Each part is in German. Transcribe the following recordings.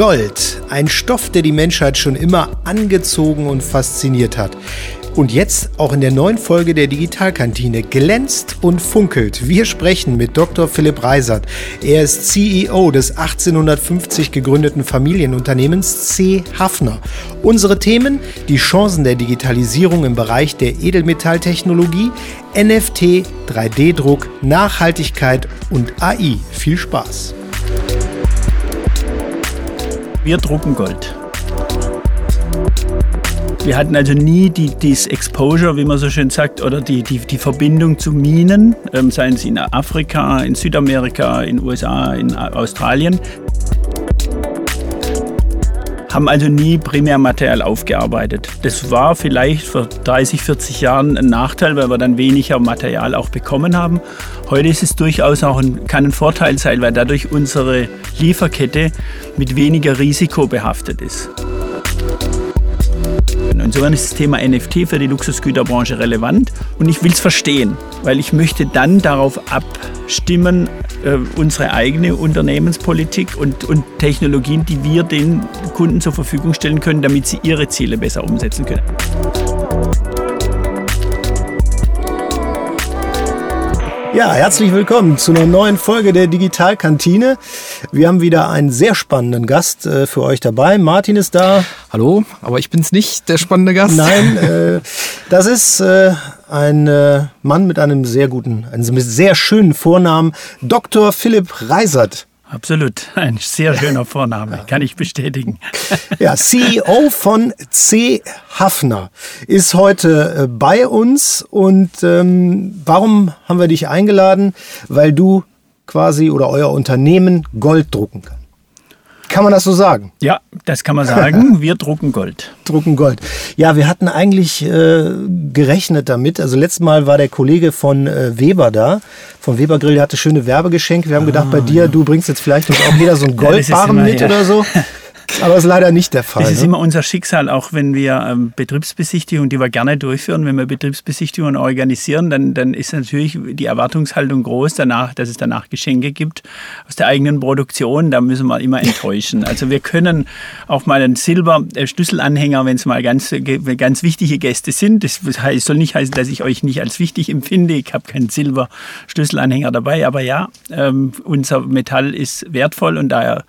Gold, ein Stoff, der die Menschheit schon immer angezogen und fasziniert hat. Und jetzt auch in der neuen Folge der Digitalkantine glänzt und funkelt. Wir sprechen mit Dr. Philipp Reisert. Er ist CEO des 1850 gegründeten Familienunternehmens C. Hafner. Unsere Themen, die Chancen der Digitalisierung im Bereich der Edelmetalltechnologie, NFT, 3D-Druck, Nachhaltigkeit und AI. Viel Spaß. Wir drucken Gold. Wir hatten also nie die, dieses Exposure, wie man so schön sagt, oder die, die, die Verbindung zu Minen, ähm, seien sie in Afrika, in Südamerika, in USA, in Australien. Haben also nie Primärmaterial aufgearbeitet. Das war vielleicht vor 30, 40 Jahren ein Nachteil, weil wir dann weniger Material auch bekommen haben. Heute ist es durchaus auch ein, kann ein Vorteil sein, weil dadurch unsere Lieferkette mit weniger Risiko behaftet ist. Insofern ist das Thema NFT für die Luxusgüterbranche relevant und ich will es verstehen, weil ich möchte dann darauf abstimmen, äh, unsere eigene Unternehmenspolitik und, und Technologien, die wir den Kunden zur Verfügung stellen können, damit sie ihre Ziele besser umsetzen können. Ja, herzlich willkommen zu einer neuen Folge der Digitalkantine. Wir haben wieder einen sehr spannenden Gast äh, für euch dabei. Martin ist da. Hallo, aber ich bin's nicht, der spannende Gast. Nein, äh, das ist äh, ein äh, Mann mit einem sehr guten, einem sehr schönen Vornamen, Dr. Philipp Reisert. Absolut, ein sehr schöner Vorname, kann ich bestätigen. Ja, CEO von C. Hafner ist heute äh, bei uns und ähm, warum haben wir dich eingeladen? Weil du quasi oder euer Unternehmen Gold drucken kann. Kann man das so sagen? Ja, das kann man sagen. Wir drucken Gold. drucken Gold. Ja, wir hatten eigentlich äh, gerechnet damit. Also letztes Mal war der Kollege von äh, Weber da, von Weber Grill, der hatte schöne Werbegeschenke. Wir haben gedacht, bei dir, du bringst jetzt vielleicht uns auch wieder so einen Goldbarren ja, mit ja. oder so. Aber das ist leider nicht der Fall. Das ist ne? immer unser Schicksal, auch wenn wir ähm, Betriebsbesichtigungen, die wir gerne durchführen, wenn wir Betriebsbesichtigungen organisieren, dann, dann ist natürlich die Erwartungshaltung groß, danach, dass es danach Geschenke gibt aus der eigenen Produktion. Da müssen wir immer enttäuschen. Also wir können auch mal einen Silber-Schlüsselanhänger, wenn es mal ganz, ganz wichtige Gäste sind. Das soll nicht heißen, dass ich euch nicht als wichtig empfinde. Ich habe keinen Silber-Schlüsselanhänger dabei. Aber ja, ähm, unser Metall ist wertvoll und daher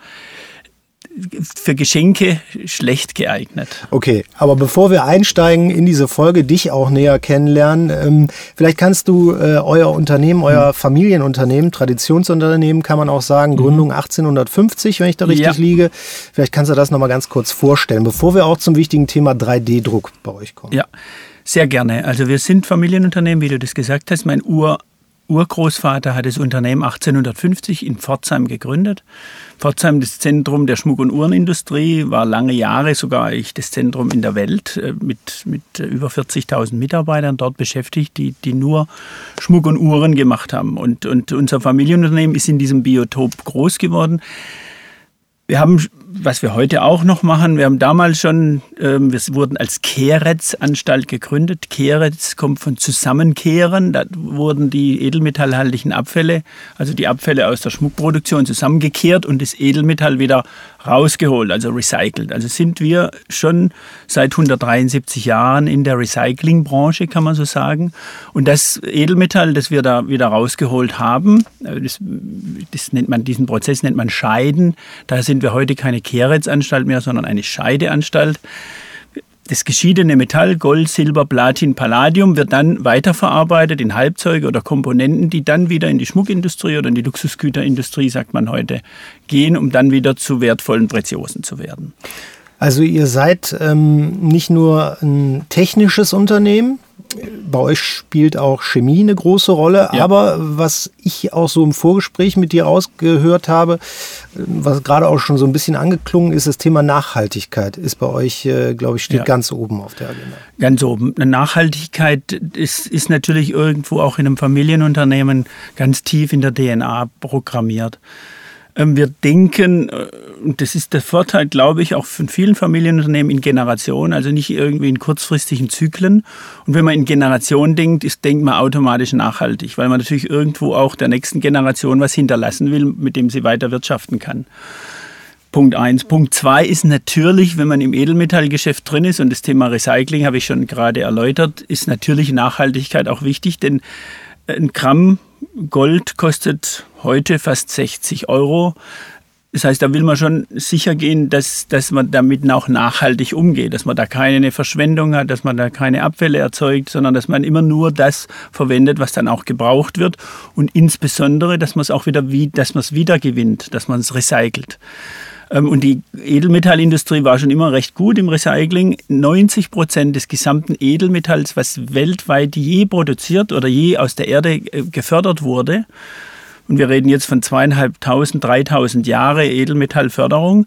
für Geschenke schlecht geeignet. Okay, aber bevor wir einsteigen in diese Folge, dich auch näher kennenlernen, ähm, vielleicht kannst du äh, euer Unternehmen, euer mhm. Familienunternehmen, Traditionsunternehmen kann man auch sagen, mhm. Gründung 1850, wenn ich da richtig ja. liege. Vielleicht kannst du das nochmal ganz kurz vorstellen, bevor wir auch zum wichtigen Thema 3D-Druck bei euch kommen. Ja, sehr gerne. Also wir sind Familienunternehmen, wie du das gesagt hast. Mein Ur Urgroßvater hat das Unternehmen 1850 in Pforzheim gegründet. Pforzheim, das Zentrum der Schmuck- und Uhrenindustrie, war lange Jahre sogar das Zentrum in der Welt äh, mit, mit über 40.000 Mitarbeitern dort beschäftigt, die, die nur Schmuck und Uhren gemacht haben. Und, und unser Familienunternehmen ist in diesem Biotop groß geworden. Wir haben was wir heute auch noch machen, wir haben damals schon, ähm, wir wurden als Kehretz-Anstalt gegründet. Kehretz kommt von Zusammenkehren. Da wurden die edelmetallhaltigen Abfälle, also die Abfälle aus der Schmuckproduktion, zusammengekehrt und das Edelmetall wieder rausgeholt, also recycelt. Also sind wir schon seit 173 Jahren in der Recyclingbranche, kann man so sagen. Und das Edelmetall, das wir da wieder rausgeholt haben, äh, das, das nennt man, diesen Prozess nennt man Scheiden. Da sind wir heute keine Kehrretzanstalt mehr, sondern eine Scheideanstalt. Das geschiedene Metall, Gold, Silber, Platin, Palladium, wird dann weiterverarbeitet in Halbzeuge oder Komponenten, die dann wieder in die Schmuckindustrie oder in die Luxusgüterindustrie, sagt man heute, gehen, um dann wieder zu wertvollen Preziosen zu werden. Also ihr seid ähm, nicht nur ein technisches Unternehmen, bei euch spielt auch Chemie eine große Rolle, ja. aber was ich auch so im Vorgespräch mit dir ausgehört habe, was gerade auch schon so ein bisschen angeklungen ist, das Thema Nachhaltigkeit ist bei euch, äh, glaube ich, steht ja. ganz oben auf der Agenda. Ganz oben. Nachhaltigkeit ist, ist natürlich irgendwo auch in einem Familienunternehmen ganz tief in der DNA programmiert. Ähm, wir denken, äh, und das ist der Vorteil, glaube ich, auch von vielen Familienunternehmen in Generationen, also nicht irgendwie in kurzfristigen Zyklen. Und wenn man in Generationen denkt, ist, denkt man automatisch nachhaltig, weil man natürlich irgendwo auch der nächsten Generation was hinterlassen will, mit dem sie weiter wirtschaften kann. Punkt eins. Punkt zwei ist natürlich, wenn man im Edelmetallgeschäft drin ist und das Thema Recycling habe ich schon gerade erläutert, ist natürlich Nachhaltigkeit auch wichtig, denn ein Gramm Gold kostet heute fast 60 Euro. Das heißt, da will man schon sicher gehen, dass, dass man damit auch nachhaltig umgeht, dass man da keine Verschwendung hat, dass man da keine Abfälle erzeugt, sondern dass man immer nur das verwendet, was dann auch gebraucht wird und insbesondere, dass man es auch wieder, dass man es wieder gewinnt, dass man es recycelt. Ähm, und die Edelmetallindustrie war schon immer recht gut im Recycling. 90 Prozent des gesamten Edelmetalls, was weltweit je produziert oder je aus der Erde äh, gefördert wurde, und wir reden jetzt von zweieinhalbtausend, dreitausend Jahre Edelmetallförderung,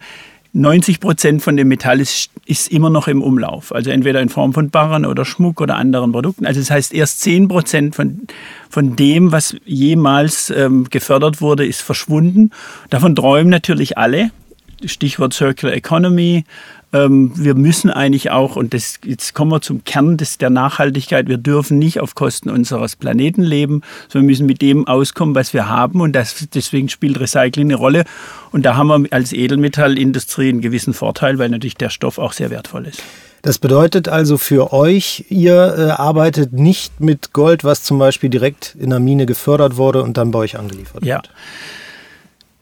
90 Prozent von dem Metall ist, ist, immer noch im Umlauf. Also entweder in Form von Barren oder Schmuck oder anderen Produkten. Also das heißt, erst 10 Prozent von, von dem, was jemals ähm, gefördert wurde, ist verschwunden. Davon träumen natürlich alle. Stichwort Circular Economy. Ähm, wir müssen eigentlich auch, und das, jetzt kommen wir zum Kern des, der Nachhaltigkeit, wir dürfen nicht auf Kosten unseres Planeten leben, sondern wir müssen mit dem auskommen, was wir haben. Und das, deswegen spielt Recycling eine Rolle. Und da haben wir als Edelmetallindustrie einen gewissen Vorteil, weil natürlich der Stoff auch sehr wertvoll ist. Das bedeutet also für euch, ihr äh, arbeitet nicht mit Gold, was zum Beispiel direkt in der Mine gefördert wurde und dann bei euch angeliefert ja. wird. Ja.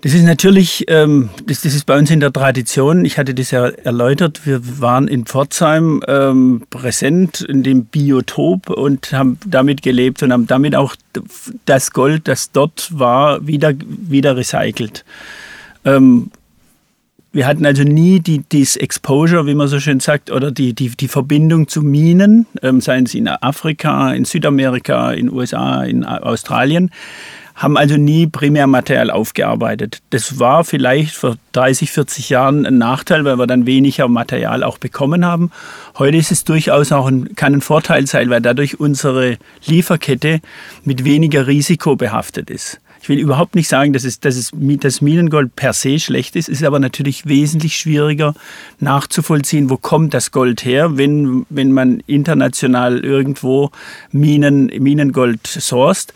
Das ist natürlich, ähm, das, das, ist bei uns in der Tradition. Ich hatte das ja erläutert. Wir waren in Pforzheim ähm, präsent in dem Biotop und haben damit gelebt und haben damit auch das Gold, das dort war, wieder, wieder recycelt. Ähm, wir hatten also nie die, dieses Exposure, wie man so schön sagt, oder die, die, die Verbindung zu Minen, ähm, seien sie in Afrika, in Südamerika, in USA, in Australien haben also nie Primärmaterial aufgearbeitet. Das war vielleicht vor 30, 40 Jahren ein Nachteil, weil wir dann weniger Material auch bekommen haben. Heute ist es durchaus auch ein, kann ein Vorteil sein, weil dadurch unsere Lieferkette mit weniger Risiko behaftet ist. Ich will überhaupt nicht sagen, dass, es, dass es, das Minengold per se schlecht ist. Ist aber natürlich wesentlich schwieriger nachzuvollziehen, wo kommt das Gold her, wenn, wenn man international irgendwo Minen, Minengold sourced.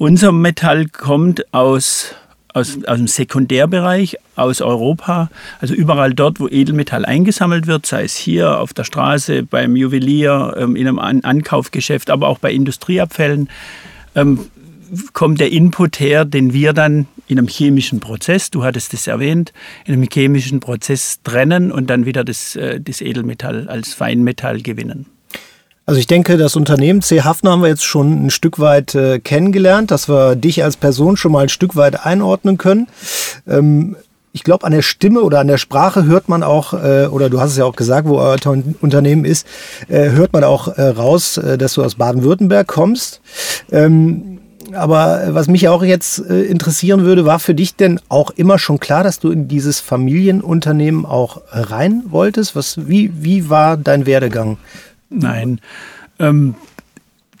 Unser Metall kommt aus, aus, aus dem Sekundärbereich, aus Europa, also überall dort, wo Edelmetall eingesammelt wird, sei es hier auf der Straße, beim Juwelier, ähm, in einem Ankaufgeschäft, aber auch bei Industrieabfällen, ähm, kommt der Input her, den wir dann in einem chemischen Prozess, du hattest es erwähnt, in einem chemischen Prozess trennen und dann wieder das, äh, das Edelmetall als Feinmetall gewinnen. Also ich denke, das Unternehmen C. Hafner haben wir jetzt schon ein Stück weit äh, kennengelernt, dass wir dich als Person schon mal ein Stück weit einordnen können. Ähm, ich glaube, an der Stimme oder an der Sprache hört man auch, äh, oder du hast es ja auch gesagt, wo euer Unternehmen ist, äh, hört man auch äh, raus, äh, dass du aus Baden-Württemberg kommst. Ähm, aber was mich auch jetzt äh, interessieren würde, war für dich denn auch immer schon klar, dass du in dieses Familienunternehmen auch rein wolltest? Was, wie, wie war dein Werdegang Nein. Ähm,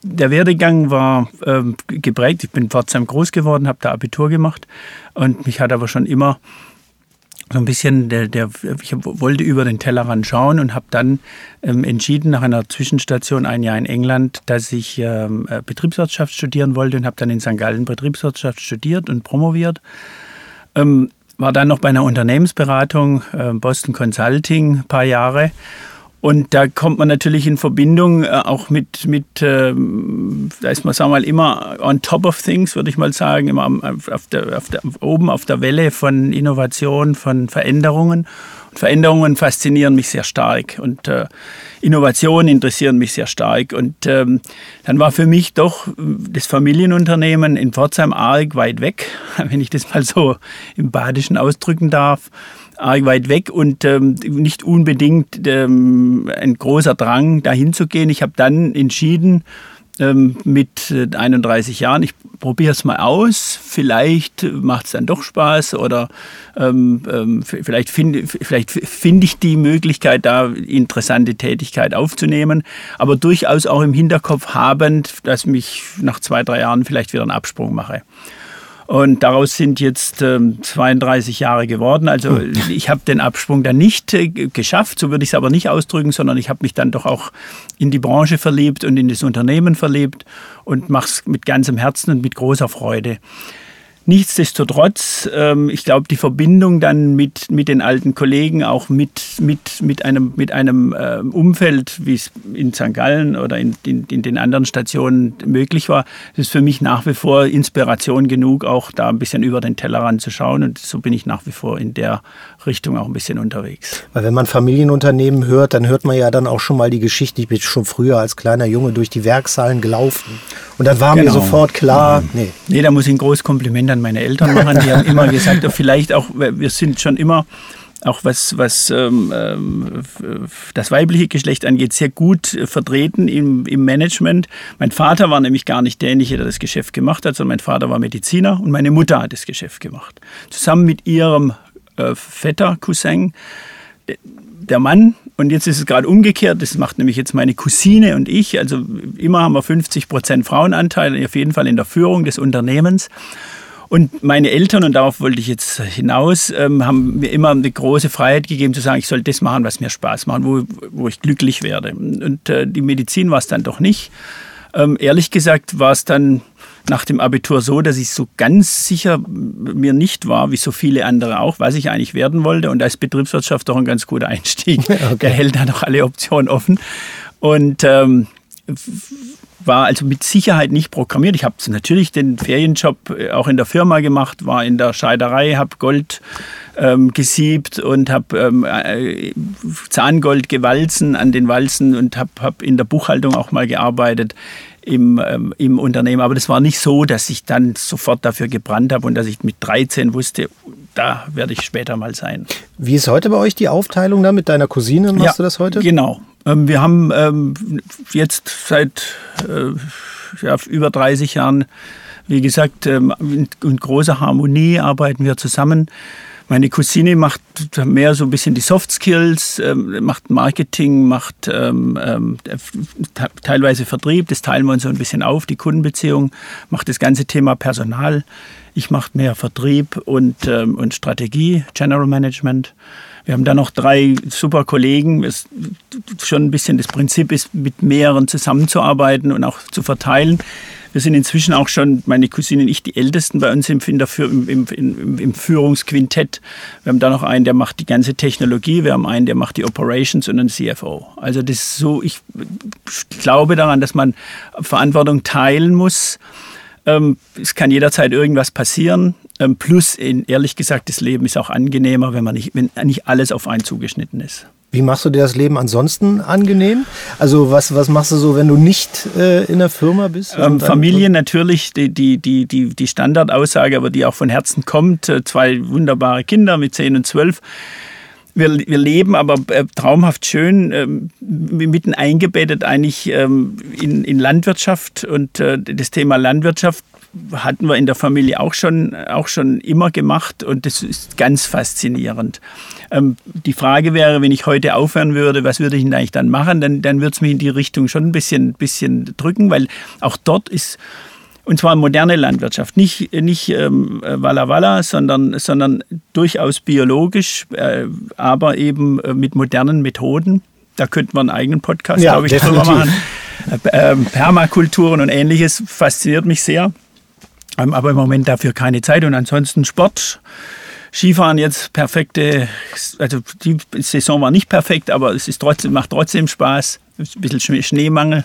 der Werdegang war ähm, geprägt. Ich bin in Pforzheim groß geworden, habe da Abitur gemacht und mich hat aber schon immer so ein bisschen, der, der, ich wollte über den Tellerrand schauen und habe dann ähm, entschieden, nach einer Zwischenstation ein Jahr in England, dass ich ähm, äh, Betriebswirtschaft studieren wollte und habe dann in St. Gallen Betriebswirtschaft studiert und promoviert. Ähm, war dann noch bei einer Unternehmensberatung, äh, Boston Consulting, ein paar Jahre und da kommt man natürlich in Verbindung äh, auch mit, mit ähm, da ist man, sagen wir mal, immer on top of things, würde ich mal sagen, immer auf der, auf der, oben auf der Welle von Innovation, von Veränderungen. Und Veränderungen faszinieren mich sehr stark und äh, Innovationen interessieren mich sehr stark. Und ähm, dann war für mich doch das Familienunternehmen in Pforzheim arg weit weg, wenn ich das mal so im Badischen ausdrücken darf arg weit weg und ähm, nicht unbedingt ähm, ein großer Drang, dahin zu gehen. Ich habe dann entschieden, ähm, mit 31 Jahren, ich probiere es mal aus, vielleicht macht es dann doch Spaß oder ähm, ähm, vielleicht finde vielleicht find ich die Möglichkeit, da interessante Tätigkeit aufzunehmen, aber durchaus auch im Hinterkopf habend, dass mich nach zwei, drei Jahren vielleicht wieder einen Absprung mache. Und daraus sind jetzt ähm, 32 Jahre geworden. Also hm. ich habe den Absprung dann nicht äh, geschafft, so würde ich es aber nicht ausdrücken, sondern ich habe mich dann doch auch in die Branche verliebt und in das Unternehmen verliebt und mache es mit ganzem Herzen und mit großer Freude. Nichtsdestotrotz, ähm, ich glaube, die Verbindung dann mit, mit den alten Kollegen, auch mit, mit, mit einem, mit einem äh, Umfeld, wie es in St. Gallen oder in, in, in, den anderen Stationen möglich war, ist für mich nach wie vor Inspiration genug, auch da ein bisschen über den Tellerrand zu schauen. Und so bin ich nach wie vor in der Richtung auch ein bisschen unterwegs. Weil wenn man Familienunternehmen hört, dann hört man ja dann auch schon mal die Geschichte, ich bin schon früher als kleiner Junge durch die Werkshallen gelaufen. Und dann war genau. mir sofort klar, nee. Nee, da muss ich ein großes Kompliment an meine Eltern machen. Die haben immer gesagt, vielleicht auch, wir sind schon immer auch was, was ähm, ähm das weibliche Geschlecht angeht, sehr gut vertreten im, im Management. Mein Vater war nämlich gar nicht derjenige, der das Geschäft gemacht hat, sondern mein Vater war Mediziner und meine Mutter hat das Geschäft gemacht. Zusammen mit ihrem äh, Vetter, Cousin, der Mann. Und jetzt ist es gerade umgekehrt. Das macht nämlich jetzt meine Cousine und ich. Also immer haben wir 50 Prozent Frauenanteil, auf jeden Fall in der Führung des Unternehmens. Und meine Eltern, und darauf wollte ich jetzt hinaus, ähm, haben mir immer eine große Freiheit gegeben zu sagen, ich soll das machen, was mir Spaß macht, wo, wo ich glücklich werde. Und äh, die Medizin war es dann doch nicht. Ähm, ehrlich gesagt war es dann nach dem Abitur so, dass ich so ganz sicher mir nicht war, wie so viele andere auch, was ich eigentlich werden wollte. Und da ist Betriebswirtschaft doch ein ganz guter Einstieg. Okay. Der hält da noch alle Optionen offen. Und ähm, war also mit Sicherheit nicht programmiert. Ich habe natürlich den Ferienjob äh, auch in der Firma gemacht, war in der Scheiderei, habe Gold ähm, gesiebt und habe ähm, äh, Zahngold gewalzen an den Walzen und habe hab in der Buchhaltung auch mal gearbeitet im, ähm, im Unternehmen. Aber das war nicht so, dass ich dann sofort dafür gebrannt habe und dass ich mit 13 wusste, da werde ich später mal sein. Wie ist heute bei euch die Aufteilung da mit deiner Cousine? Machst ja, du das heute? Genau. Ähm, wir haben ähm, jetzt seit äh, ja, über 30 Jahren, wie gesagt, ähm, in, großer Harmonie arbeiten wir zusammen. Meine Cousine macht mehr so ein bisschen die Soft Skills, ähm, macht Marketing, macht ähm, ähm, teilweise Vertrieb, das teilen wir uns so ein bisschen auf, die Kundenbeziehung, macht das ganze Thema Personal. Ich mache mehr Vertrieb und, ähm, und Strategie, General Management. Wir haben da noch drei super Kollegen. Es schon ein bisschen das Prinzip ist, mit mehreren zusammenzuarbeiten und auch zu verteilen. Wir sind inzwischen auch schon, meine Cousine und ich, die Ältesten bei uns im, im, im, im, Führungsquintett. Wir haben da noch einen, der macht die ganze Technologie, wir haben einen, der macht die Operations und einen CFO. Also das ist so, ich glaube daran, dass man Verantwortung teilen muss. Ähm, es kann jederzeit irgendwas passieren. Ähm, plus, ehrlich gesagt, das Leben ist auch angenehmer, wenn man nicht, wenn nicht alles auf einen zugeschnitten ist. Wie machst du dir das Leben ansonsten angenehm? Also was, was machst du so, wenn du nicht äh, in der Firma bist? Ähm, Familie natürlich, die, die, die, die, die Standardaussage, aber die auch von Herzen kommt. Äh, zwei wunderbare Kinder mit 10 und 12. Wir, wir leben aber äh, traumhaft schön, äh, mitten eingebettet eigentlich ähm, in, in Landwirtschaft. Und äh, das Thema Landwirtschaft hatten wir in der Familie auch schon, auch schon immer gemacht und das ist ganz faszinierend. Ähm, die Frage wäre, wenn ich heute aufhören würde, was würde ich denn eigentlich dann machen? Dann, dann würde es mich in die Richtung schon ein bisschen, bisschen drücken, weil auch dort ist, und zwar moderne Landwirtschaft, nicht, nicht ähm, Walla Walla, sondern, sondern durchaus biologisch, äh, aber eben äh, mit modernen Methoden. Da könnte man einen eigenen Podcast, ja, glaube ich, drüber machen. Äh, Permakulturen und ähnliches fasziniert mich sehr. Ähm, aber im Moment dafür keine Zeit. Und ansonsten Sport. Skifahren jetzt perfekte, also die Saison war nicht perfekt, aber es ist trotzdem, macht trotzdem Spaß ein bisschen Schneemangel,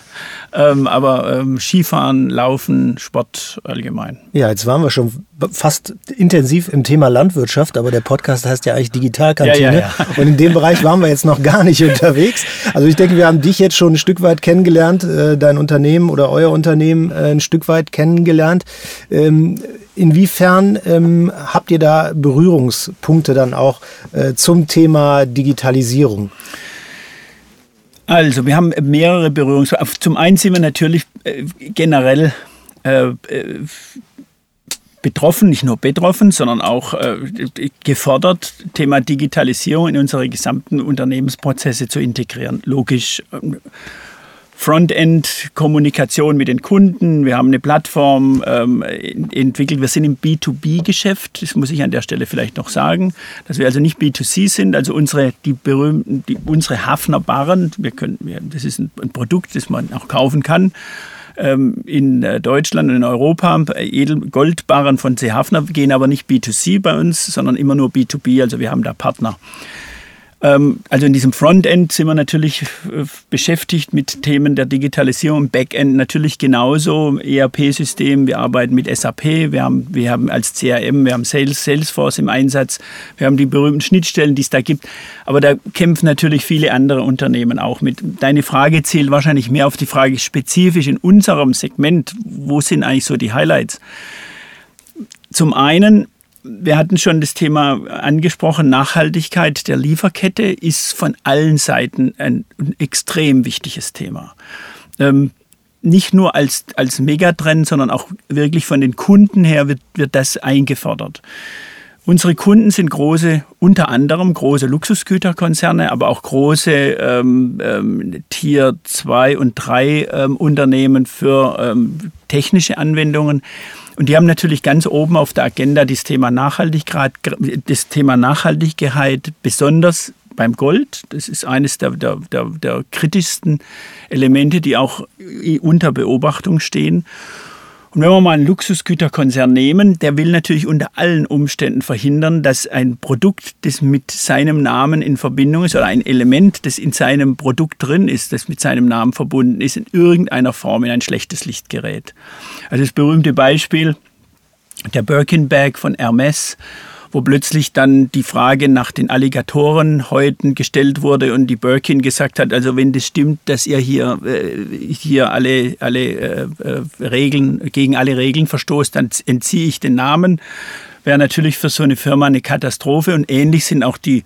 ähm, aber ähm, Skifahren, Laufen, Sport allgemein. Ja, jetzt waren wir schon fast intensiv im Thema Landwirtschaft, aber der Podcast heißt ja eigentlich Digitalkantine. Ja, ja, ja. Und in dem Bereich waren wir jetzt noch gar nicht unterwegs. Also ich denke, wir haben dich jetzt schon ein Stück weit kennengelernt, äh, dein Unternehmen oder euer Unternehmen äh, ein Stück weit kennengelernt. Ähm, Inwiefern ähm, habt ihr da Berührungspunkte dann auch äh, zum Thema Digitalisierung? Also, wir haben mehrere Berührungspunkte. Zum einen sind wir natürlich äh, generell äh, äh, betroffen, nicht nur betroffen, sondern auch äh, gefordert, Thema Digitalisierung in unsere gesamten Unternehmensprozesse zu integrieren. Logisch. Frontend-Kommunikation mit den Kunden. Wir haben eine Plattform ähm, entwickelt. Wir sind im B2B-Geschäft. Das muss ich an der Stelle vielleicht noch sagen, dass wir also nicht B2C sind. Also unsere, die berühmten, die, unsere Hafner Barren, wir können, wir, das ist ein, ein Produkt, das man auch kaufen kann ähm, in äh, Deutschland und in Europa. Edelgoldbarren von C. Hafner gehen aber nicht B2C bei uns, sondern immer nur B2B. Also wir haben da Partner. Ähm, also in diesem Frontend sind wir natürlich äh, beschäftigt mit Themen der Digitalisierung, Backend natürlich genauso, ERP-System, wir arbeiten mit SAP, wir haben, wir haben als CRM, wir haben Sales, Salesforce im Einsatz, wir haben die berühmten Schnittstellen, die es da gibt, aber da kämpfen natürlich viele andere Unternehmen auch mit. Deine Frage zielt wahrscheinlich mehr auf die Frage spezifisch in unserem Segment, wo sind eigentlich so die Highlights? Zum einen wir hatten schon das Thema angesprochen, Nachhaltigkeit der Lieferkette ist von allen Seiten ein, extrem wichtiges Thema. Ähm, nicht nur als, als Megatrend, sondern auch wirklich von den Kunden her wird, wird das eingefordert. Unsere Kunden sind große, unter anderem große Luxusgüterkonzerne, aber auch große ähm, ähm, Tier 2 und 3 ähm, Unternehmen für ähm, technische Anwendungen. Und die haben natürlich ganz oben auf der Agenda das Thema Nachhaltigkeit, das Thema Nachhaltigkeit besonders beim Gold. Das ist eines der, der, der, der kritischsten Elemente, die auch unter Beobachtung stehen. Und wenn wir mal einen Luxusgüterkonzern nehmen, der will natürlich unter allen Umständen verhindern, dass ein Produkt, das mit seinem Namen in Verbindung ist, oder ein Element, das in seinem Produkt drin ist, das mit seinem Namen verbunden ist, in irgendeiner Form in ein schlechtes Licht gerät. Also das berühmte Beispiel, der Birkin Bag von Hermes wo plötzlich dann die Frage nach den Alligatorenhäuten gestellt wurde und die Birkin gesagt hat, also wenn das stimmt, dass ihr hier, äh, hier alle, alle äh, äh, Regeln, gegen alle Regeln verstoßt, dann entziehe ich den Namen. Wäre natürlich für so eine Firma eine Katastrophe und ähnlich sind auch die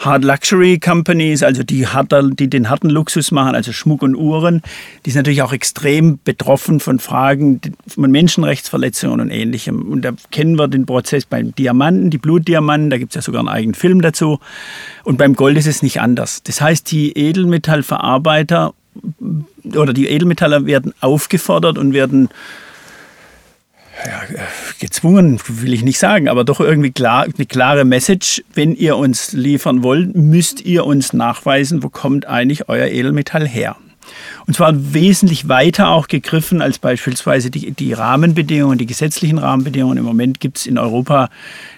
Hard Luxury Companies, also die, harter, die den harten Luxus machen, also Schmuck und Uhren, die sind natürlich auch extrem betroffen von Fragen von Menschenrechtsverletzungen und Ähnlichem. Und da kennen wir den Prozess beim Diamanten, die Blutdiamanten, da gibt es ja sogar einen eigenen Film dazu. Und beim Gold ist es nicht anders. Das heißt, die Edelmetallverarbeiter oder die Edelmetaller werden aufgefordert und werden ja, gezwungen will ich nicht sagen, aber doch irgendwie klar, eine klare Message. Wenn ihr uns liefern wollt, müsst ihr uns nachweisen, wo kommt eigentlich euer Edelmetall her. Und zwar wesentlich weiter auch gegriffen als beispielsweise die, die Rahmenbedingungen, die gesetzlichen Rahmenbedingungen. Im Moment gibt es in Europa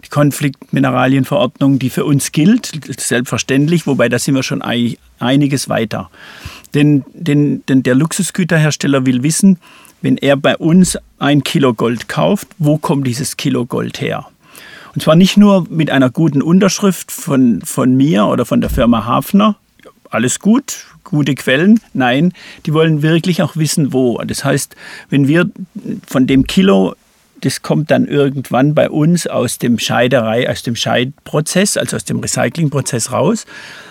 die Konfliktmineralienverordnung, die für uns gilt, selbstverständlich, wobei da sind wir schon einiges weiter. Denn, denn, denn der Luxusgüterhersteller will wissen, wenn er bei uns ein Kilo Gold kauft, wo kommt dieses Kilo Gold her? Und zwar nicht nur mit einer guten Unterschrift von, von mir oder von der Firma Hafner, alles gut, gute Quellen. Nein, die wollen wirklich auch wissen, wo. Das heißt, wenn wir von dem Kilo das kommt dann irgendwann bei uns aus dem Scheiderei, aus dem Scheidprozess, also aus dem Recyclingprozess raus.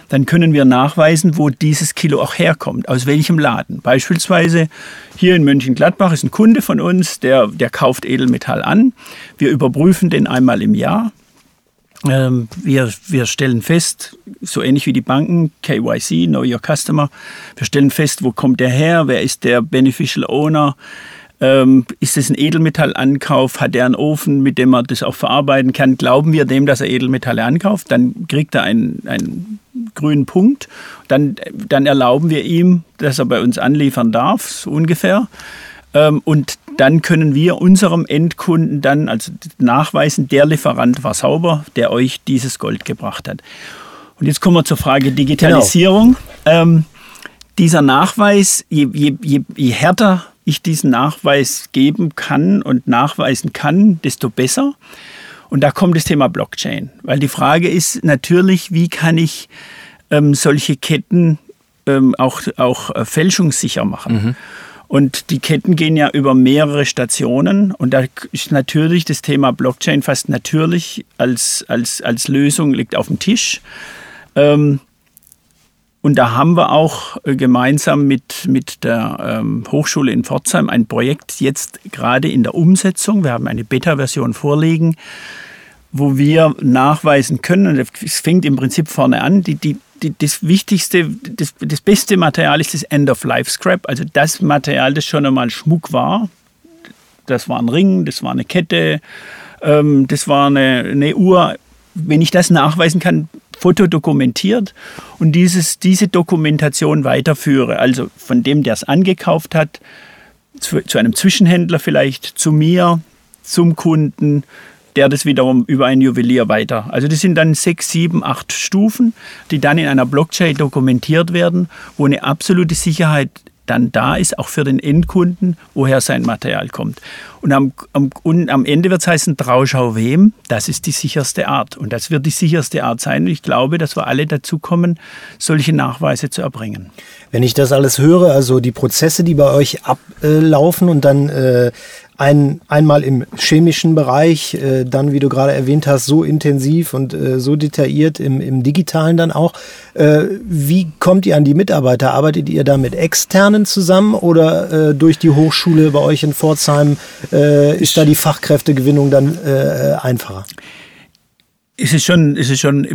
Dann können wir nachweisen, wo dieses Kilo auch herkommt, aus welchem Laden. Beispielsweise hier in Mönchengladbach ist ein Kunde von uns, der, der kauft Edelmetall an. Wir überprüfen den einmal im Jahr. Ähm, wir, wir stellen fest, so ähnlich wie die Banken, KYC, Know Your Customer, wir stellen fest, wo kommt der her, wer ist der Beneficial Owner, ähm, ist es ein Edelmetallankauf? Hat er einen Ofen, mit dem er das auch verarbeiten kann? Glauben wir dem, dass er Edelmetalle ankauft? Dann kriegt er einen, einen grünen Punkt. Dann, dann erlauben wir ihm, dass er bei uns anliefern darf, so ungefähr. Ähm, und dann können wir unserem Endkunden dann also nachweisen, der Lieferant war sauber, der euch dieses Gold gebracht hat. Und jetzt kommen wir zur Frage Digitalisierung. Genau. Ähm, dieser Nachweis, je, je, je, je härter ich diesen Nachweis geben kann und nachweisen kann, desto besser. Und da kommt das Thema Blockchain, weil die Frage ist natürlich, wie kann ich ähm, solche Ketten ähm, auch, auch äh, fälschungssicher machen. Mhm. Und die Ketten gehen ja über mehrere Stationen und da ist natürlich das Thema Blockchain fast natürlich als, als, als Lösung liegt auf dem Tisch. Ähm, und da haben wir auch äh, gemeinsam mit, mit der ähm, Hochschule in Pforzheim ein Projekt jetzt gerade in der Umsetzung. Wir haben eine Beta-Version vorliegen, wo wir nachweisen können, und es fängt im Prinzip vorne an, die, die, die, das wichtigste, das, das beste Material ist das End-of-Life-Scrap, also das Material, das schon einmal Schmuck war. Das war ein Ring, das war eine Kette, ähm, das war eine, eine Uhr. Wenn ich das nachweisen kann, fotodokumentiert und dieses, diese Dokumentation weiterführe. Also von dem, der es angekauft hat, zu, zu einem Zwischenhändler vielleicht, zu mir, zum Kunden, der das wiederum über ein Juwelier weiter. Also das sind dann sechs, sieben, acht Stufen, die dann in einer Blockchain dokumentiert werden, wo eine absolute Sicherheit dann da ist, auch für den Endkunden, woher sein Material kommt. Und am, am, und am Ende wird es heißen, Trauschau wem? Das ist die sicherste Art. Und das wird die sicherste Art sein. Und ich glaube, dass wir alle dazu kommen, solche Nachweise zu erbringen. Wenn ich das alles höre, also die Prozesse, die bei euch ablaufen und dann äh, ein, einmal im chemischen Bereich, äh, dann, wie du gerade erwähnt hast, so intensiv und äh, so detailliert im, im digitalen dann auch. Äh, wie kommt ihr an die Mitarbeiter? Arbeitet ihr da mit externen zusammen oder äh, durch die Hochschule bei euch in Pforzheim äh, ist da die Fachkräftegewinnung dann äh, einfacher? Es ist schon, es ist schon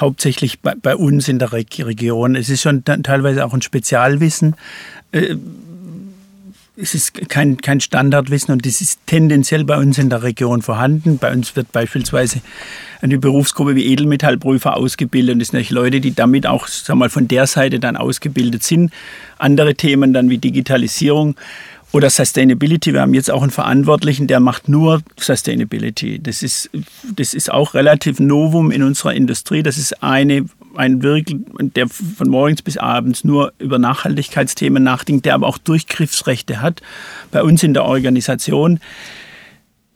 hauptsächlich bei, bei uns in der Region. Es ist schon teilweise auch ein Spezialwissen es ist kein, kein Standardwissen und das ist tendenziell bei uns in der Region vorhanden. Bei uns wird beispielsweise eine Berufsgruppe wie Edelmetallprüfer ausgebildet und das sind Leute, die damit auch sag mal, von der Seite dann ausgebildet sind. Andere Themen dann wie Digitalisierung oder Sustainability. Wir haben jetzt auch einen Verantwortlichen, der macht nur Sustainability. Das ist, das ist auch relativ Novum in unserer Industrie. Das ist eine ein wirklich, der von morgens bis abends nur über Nachhaltigkeitsthemen nachdenkt, der aber auch Durchgriffsrechte hat bei uns in der Organisation.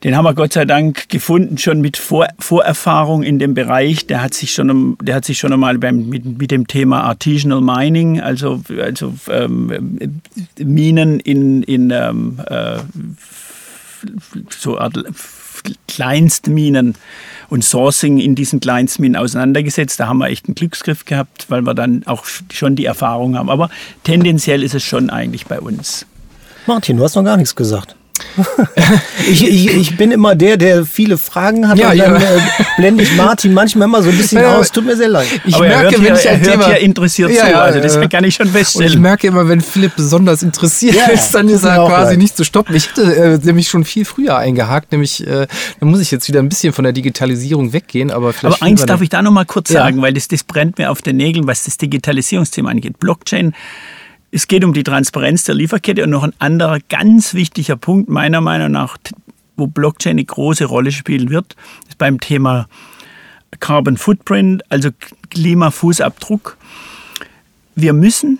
Den haben wir Gott sei Dank gefunden, schon mit Vor Vorerfahrung in dem Bereich. Der hat sich schon, der hat sich schon einmal beim, mit, mit dem Thema Artisanal Mining, also, also ähm, Minen in, in ähm, äh, so Art Kleinstminen und Sourcing in diesen Kleinstminen auseinandergesetzt. Da haben wir echt einen Glücksgriff gehabt, weil wir dann auch schon die Erfahrung haben. Aber tendenziell ist es schon eigentlich bei uns. Martin, du hast noch gar nichts gesagt. ich, ich, ich bin immer der, der viele Fragen hat ja, und dann ja. äh, blende ich Martin manchmal immer so ein bisschen ja, aus. Tut mir sehr leid. Ich Aber merke, wenn ich ein Thema interessiert ja, zu, also das kann ich schon feststellen. Und ich merke immer, wenn Philipp besonders interessiert ist, dann ist er quasi leid. nicht zu stoppen. Ich hätte äh, nämlich schon viel früher eingehakt, nämlich äh, dann muss ich jetzt wieder ein bisschen von der Digitalisierung weggehen. Aber, aber eins darf ich da noch mal kurz sagen, weil das, das brennt mir auf den Nägeln, was das Digitalisierungsthema angeht. Blockchain es geht um die Transparenz der Lieferkette und noch ein anderer ganz wichtiger Punkt meiner Meinung nach, wo Blockchain eine große Rolle spielen wird, ist beim Thema Carbon Footprint, also Klimafußabdruck. Wir müssen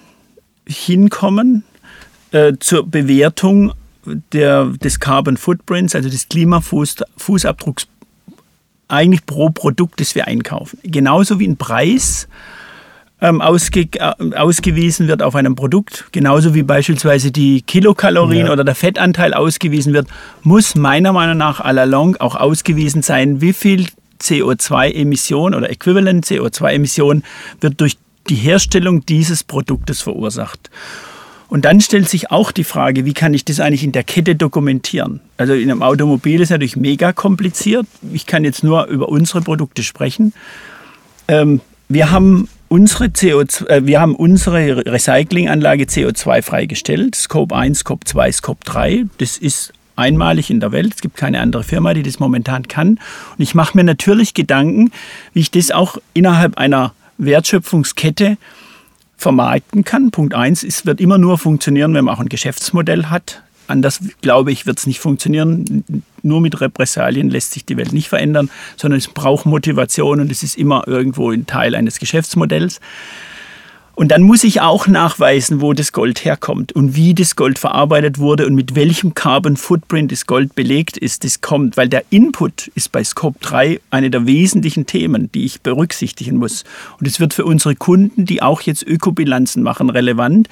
hinkommen äh, zur Bewertung der, des Carbon Footprints, also des Klimafußabdrucks, eigentlich pro Produkt, das wir einkaufen. Genauso wie ein Preis ähm, ausge, äh, ausgewiesen wird auf einem Produkt, genauso wie beispielsweise die Kilokalorien ja. oder der Fettanteil ausgewiesen wird, muss meiner Meinung nach à la longue auch ausgewiesen sein, wie viel CO2-Emission oder Äquivalent CO2-Emission wird durch die Herstellung dieses Produktes verursacht. Und dann stellt sich auch die Frage, wie kann ich das eigentlich in der Kette dokumentieren? Also in einem Automobil ist natürlich mega kompliziert. Ich kann jetzt nur über unsere Produkte sprechen. Ähm, wir haben unsere CO2, äh, wir haben unsere Recyclinganlage CO2 freigestellt, Scope 1, Scope 2, Scope 3. Das ist einmalig in der Welt. Es gibt keine andere Firma, die das momentan kann. Und ich mache mir natürlich Gedanken, wie ich das auch innerhalb einer Wertschöpfungskette vermarkten kann. Punkt 1, es wird immer nur funktionieren, wenn man auch ein Geschäftsmodell hat. Anders, glaube ich, wird es nicht funktionieren. Nur mit Repressalien lässt sich die Welt nicht verändern, sondern es braucht Motivation und es ist immer irgendwo ein Teil eines Geschäftsmodells. Und dann muss ich auch nachweisen, wo das Gold herkommt und wie das Gold verarbeitet wurde und mit welchem Carbon Footprint das Gold belegt ist, das kommt. Weil der Input ist bei Scope 3 eine der wesentlichen Themen, die ich berücksichtigen muss. Und es wird für unsere Kunden, die auch jetzt Ökobilanzen machen, relevant.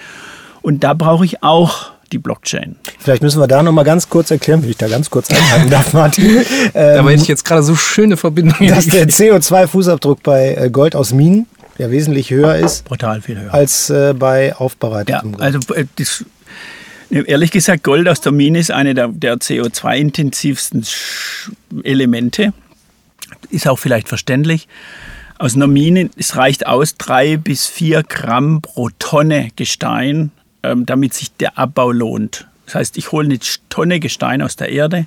Und da brauche ich auch die Blockchain. Vielleicht müssen wir da noch mal ganz kurz erklären, wie ich da ganz kurz einhalten darf, Martin. Ähm, da ich jetzt gerade so schöne Verbindungen. Dass der CO2-Fußabdruck bei äh, Gold aus Minen ja wesentlich höher ist. Brutal viel höher. Als äh, bei aufbereitetem ja, Also äh, das, ehrlich gesagt, Gold aus der Mine ist eine der, der CO2-intensivsten Elemente. Ist auch vielleicht verständlich. Aus einer Mine, es reicht aus, drei bis vier Gramm pro Tonne Gestein damit sich der Abbau lohnt. Das heißt, ich hole eine Tonne Gestein aus der Erde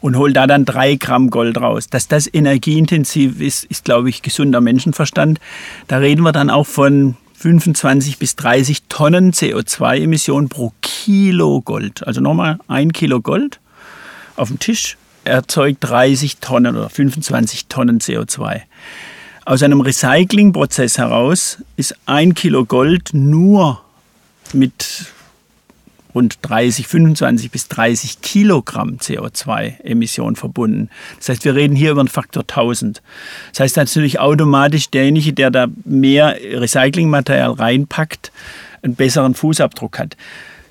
und hole da dann drei Gramm Gold raus. Dass das energieintensiv ist, ist, glaube ich, gesunder Menschenverstand. Da reden wir dann auch von 25 bis 30 Tonnen CO2-Emissionen pro Kilo Gold. Also nochmal ein Kilo Gold auf dem Tisch erzeugt 30 Tonnen oder 25 Tonnen CO2. Aus einem Recyclingprozess heraus ist ein Kilo Gold nur mit rund 30, 25 bis 30 Kilogramm CO2-Emission verbunden. Das heißt, wir reden hier über einen Faktor 1000. Das heißt natürlich automatisch derjenige, der da mehr Recyclingmaterial reinpackt, einen besseren Fußabdruck hat.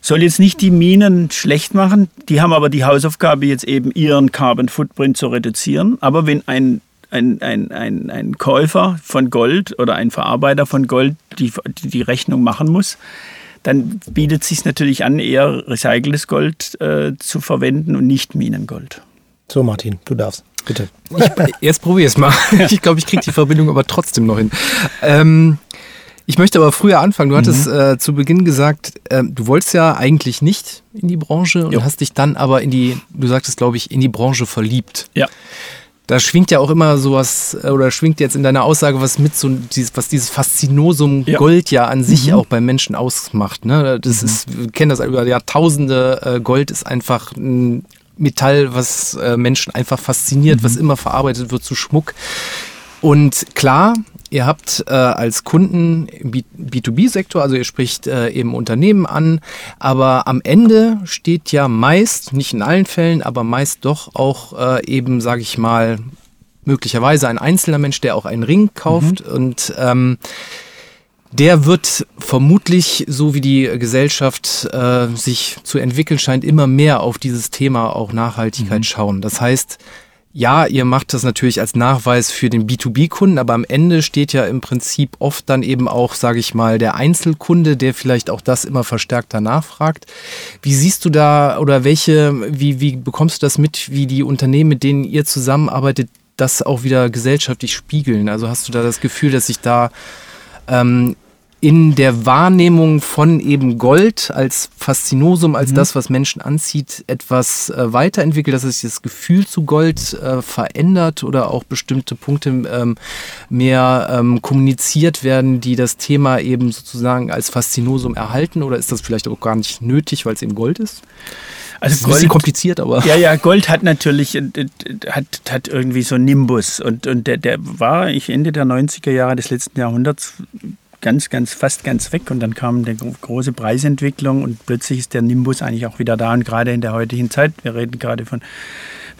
Soll jetzt nicht die Minen schlecht machen, die haben aber die Hausaufgabe, jetzt eben ihren Carbon Footprint zu reduzieren. Aber wenn ein ein, ein, ein, ein Käufer von Gold oder ein Verarbeiter von Gold die, die Rechnung machen muss, dann bietet es sich natürlich an, eher recyceltes Gold äh, zu verwenden und nicht Minengold. So, Martin, du darfst. Bitte. Ich, jetzt probier es mal. Ich glaube, ich kriege die Verbindung aber trotzdem noch hin. Ähm, ich möchte aber früher anfangen. Du hattest mhm. äh, zu Beginn gesagt, äh, du wolltest ja eigentlich nicht in die Branche und jo. hast dich dann aber in die, du sagtest, glaube ich, in die Branche verliebt. Ja da schwingt ja auch immer sowas, äh, oder schwingt jetzt in deiner Aussage was mit, so dieses, was dieses Faszinosum ja. Gold ja an sich mhm. auch beim Menschen ausmacht. Ne? Das mhm. ist, wir kennen das über Jahrtausende, äh, Gold ist einfach ein Metall, was äh, Menschen einfach fasziniert, mhm. was immer verarbeitet wird zu Schmuck. Und klar, Ihr habt äh, als Kunden im B2B-Sektor, also ihr spricht äh, eben Unternehmen an, aber am Ende steht ja meist, nicht in allen Fällen, aber meist doch auch äh, eben, sage ich mal, möglicherweise ein einzelner Mensch, der auch einen Ring kauft mhm. und ähm, der wird vermutlich, so wie die Gesellschaft äh, sich zu entwickeln scheint, immer mehr auf dieses Thema auch Nachhaltigkeit mhm. schauen. Das heißt, ja, ihr macht das natürlich als Nachweis für den B2B-Kunden, aber am Ende steht ja im Prinzip oft dann eben auch, sage ich mal, der Einzelkunde, der vielleicht auch das immer verstärkter nachfragt. Wie siehst du da oder welche, wie, wie bekommst du das mit, wie die Unternehmen, mit denen ihr zusammenarbeitet, das auch wieder gesellschaftlich spiegeln? Also hast du da das Gefühl, dass sich da ähm, in der Wahrnehmung von eben Gold als Faszinosum, als mhm. das, was Menschen anzieht, etwas äh, weiterentwickelt, dass sich das Gefühl zu Gold äh, verändert oder auch bestimmte Punkte ähm, mehr ähm, kommuniziert werden, die das Thema eben sozusagen als Faszinosum erhalten? Oder ist das vielleicht auch gar nicht nötig, weil es eben Gold ist? Also ist Gold, ein bisschen kompliziert, aber. Ja, ja, Gold hat natürlich äh, hat, hat irgendwie so einen Nimbus. Und, und der, der war, ich Ende der 90er Jahre des letzten Jahrhunderts ganz, ganz, fast ganz weg und dann kam eine große Preisentwicklung und plötzlich ist der Nimbus eigentlich auch wieder da und gerade in der heutigen Zeit, wir reden gerade von,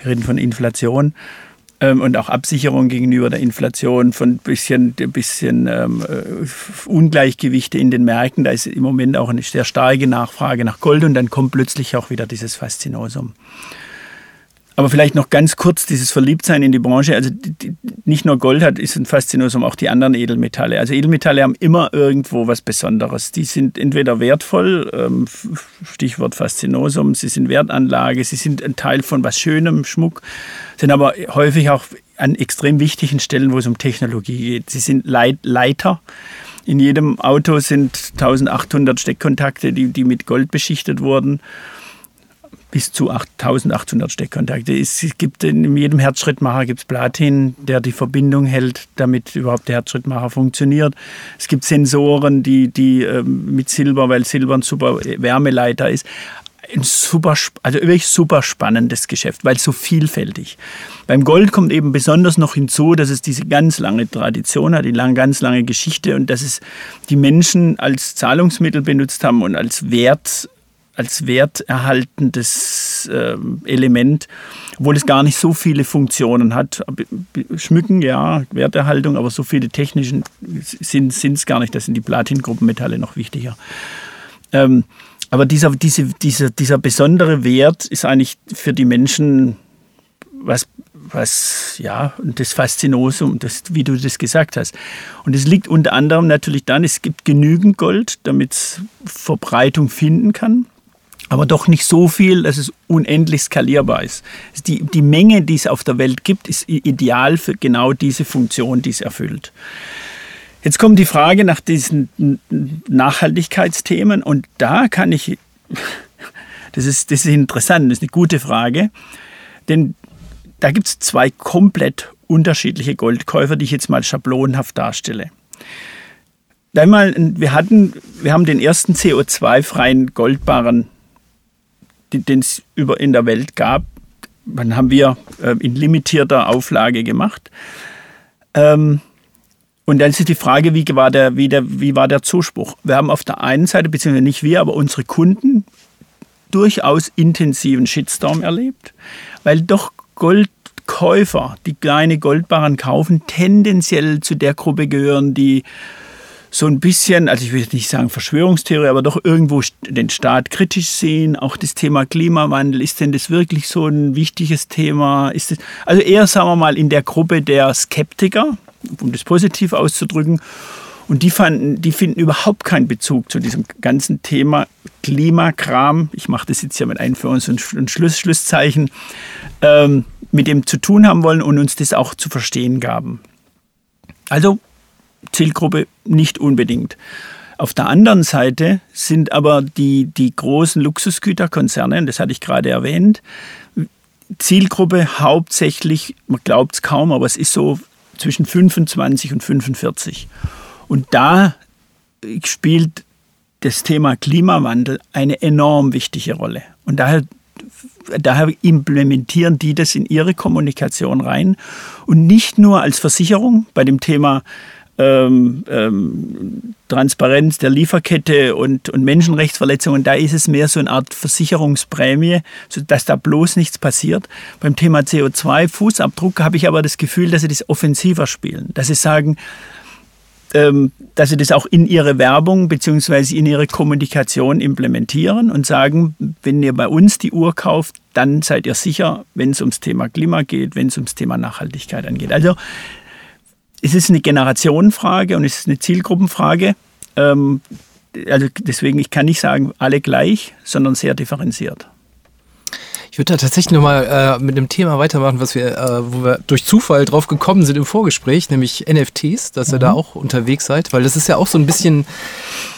wir reden von Inflation ähm, und auch Absicherung gegenüber der Inflation, von bisschen, bisschen ähm, äh, Ungleichgewichte in den Märkten, da ist im Moment auch eine sehr starke Nachfrage nach Gold und dann kommt plötzlich auch wieder dieses Faszinosum. Aber vielleicht noch ganz kurz dieses Verliebtsein in die Branche. Also die, nicht nur Gold hat, ist ein Faszinosum, auch die anderen Edelmetalle. Also Edelmetalle haben immer irgendwo was Besonderes. Die sind entweder wertvoll, ähm, Stichwort Faszinosum, sie sind Wertanlage, sie sind ein Teil von was Schönem, Schmuck, sind aber häufig auch an extrem wichtigen Stellen, wo es um Technologie geht. Sie sind Leit Leiter. In jedem Auto sind 1800 Steckkontakte, die, die mit Gold beschichtet wurden bis zu 8800 Steckkontakte. Es gibt in jedem Herzschrittmacher gibt's Platin, der die Verbindung hält, damit überhaupt der Herzschrittmacher funktioniert. Es gibt Sensoren, die, die ähm, mit Silber, weil Silber ein super Wärmeleiter ist. Ein super, also wirklich super spannendes Geschäft, weil so vielfältig. Beim Gold kommt eben besonders noch hinzu, dass es diese ganz lange Tradition hat, die lang, ganz lange Geschichte und dass es die Menschen als Zahlungsmittel benutzt haben und als Wert als werterhaltendes äh, Element, obwohl es gar nicht so viele Funktionen hat. Schmücken, ja, Werterhaltung, aber so viele technischen sind es gar nicht. Da sind die Platingruppenmetalle noch wichtiger. Ähm, aber dieser, diese, dieser, dieser besondere Wert ist eigentlich für die Menschen was, was ja, das Faszinosum, das, wie du das gesagt hast. Und es liegt unter anderem natürlich dann, es gibt genügend Gold, damit es Verbreitung finden kann aber doch nicht so viel, dass es unendlich skalierbar ist. Die, die Menge, die es auf der Welt gibt, ist ideal für genau diese Funktion, die es erfüllt. Jetzt kommt die Frage nach diesen Nachhaltigkeitsthemen und da kann ich, das ist, das ist interessant, das ist eine gute Frage, denn da gibt es zwei komplett unterschiedliche Goldkäufer, die ich jetzt mal schablonhaft darstelle. einmal, wir hatten, wir haben den ersten CO2-freien Goldbarren, den es in der Welt gab, dann haben wir äh, in limitierter Auflage gemacht. Ähm, und dann ist die Frage, wie war, der, wie, der, wie war der Zuspruch? Wir haben auf der einen Seite, beziehungsweise nicht wir, aber unsere Kunden durchaus intensiven Shitstorm erlebt, weil doch Goldkäufer, die kleine Goldbarren kaufen, tendenziell zu der Gruppe gehören, die so ein bisschen, also ich will nicht sagen Verschwörungstheorie, aber doch irgendwo den Staat kritisch sehen. Auch das Thema Klimawandel, ist denn das wirklich so ein wichtiges Thema? Ist das, also eher, sagen wir mal, in der Gruppe der Skeptiker, um das positiv auszudrücken. Und die, fanden, die finden überhaupt keinen Bezug zu diesem ganzen Thema Klimakram. Ich mache das jetzt ja mit Einführungs- und Schluss, Schlusszeichen, ähm, mit dem zu tun haben wollen und uns das auch zu verstehen gaben. Also Zielgruppe nicht unbedingt. Auf der anderen Seite sind aber die, die großen Luxusgüterkonzerne, das hatte ich gerade erwähnt, Zielgruppe hauptsächlich, man glaubt es kaum, aber es ist so zwischen 25 und 45. Und da spielt das Thema Klimawandel eine enorm wichtige Rolle. Und daher, daher implementieren die das in ihre Kommunikation rein. Und nicht nur als Versicherung bei dem Thema ähm, ähm, Transparenz der Lieferkette und, und Menschenrechtsverletzungen, da ist es mehr so eine Art Versicherungsprämie, sodass da bloß nichts passiert. Beim Thema CO2-Fußabdruck habe ich aber das Gefühl, dass sie das offensiver spielen, dass sie sagen, ähm, dass sie das auch in ihre Werbung bzw. in ihre Kommunikation implementieren und sagen, wenn ihr bei uns die Uhr kauft, dann seid ihr sicher, wenn es ums Thema Klima geht, wenn es ums Thema Nachhaltigkeit angeht. Also es ist eine Generationenfrage und es ist eine Zielgruppenfrage. Ähm, also deswegen, ich kann nicht sagen, alle gleich, sondern sehr differenziert. Ich würde da tatsächlich nochmal äh, mit einem Thema weitermachen, was wir, äh, wo wir durch Zufall drauf gekommen sind im Vorgespräch, nämlich NFTs, dass mhm. ihr da mhm. auch unterwegs seid, weil das ist ja auch so ein bisschen,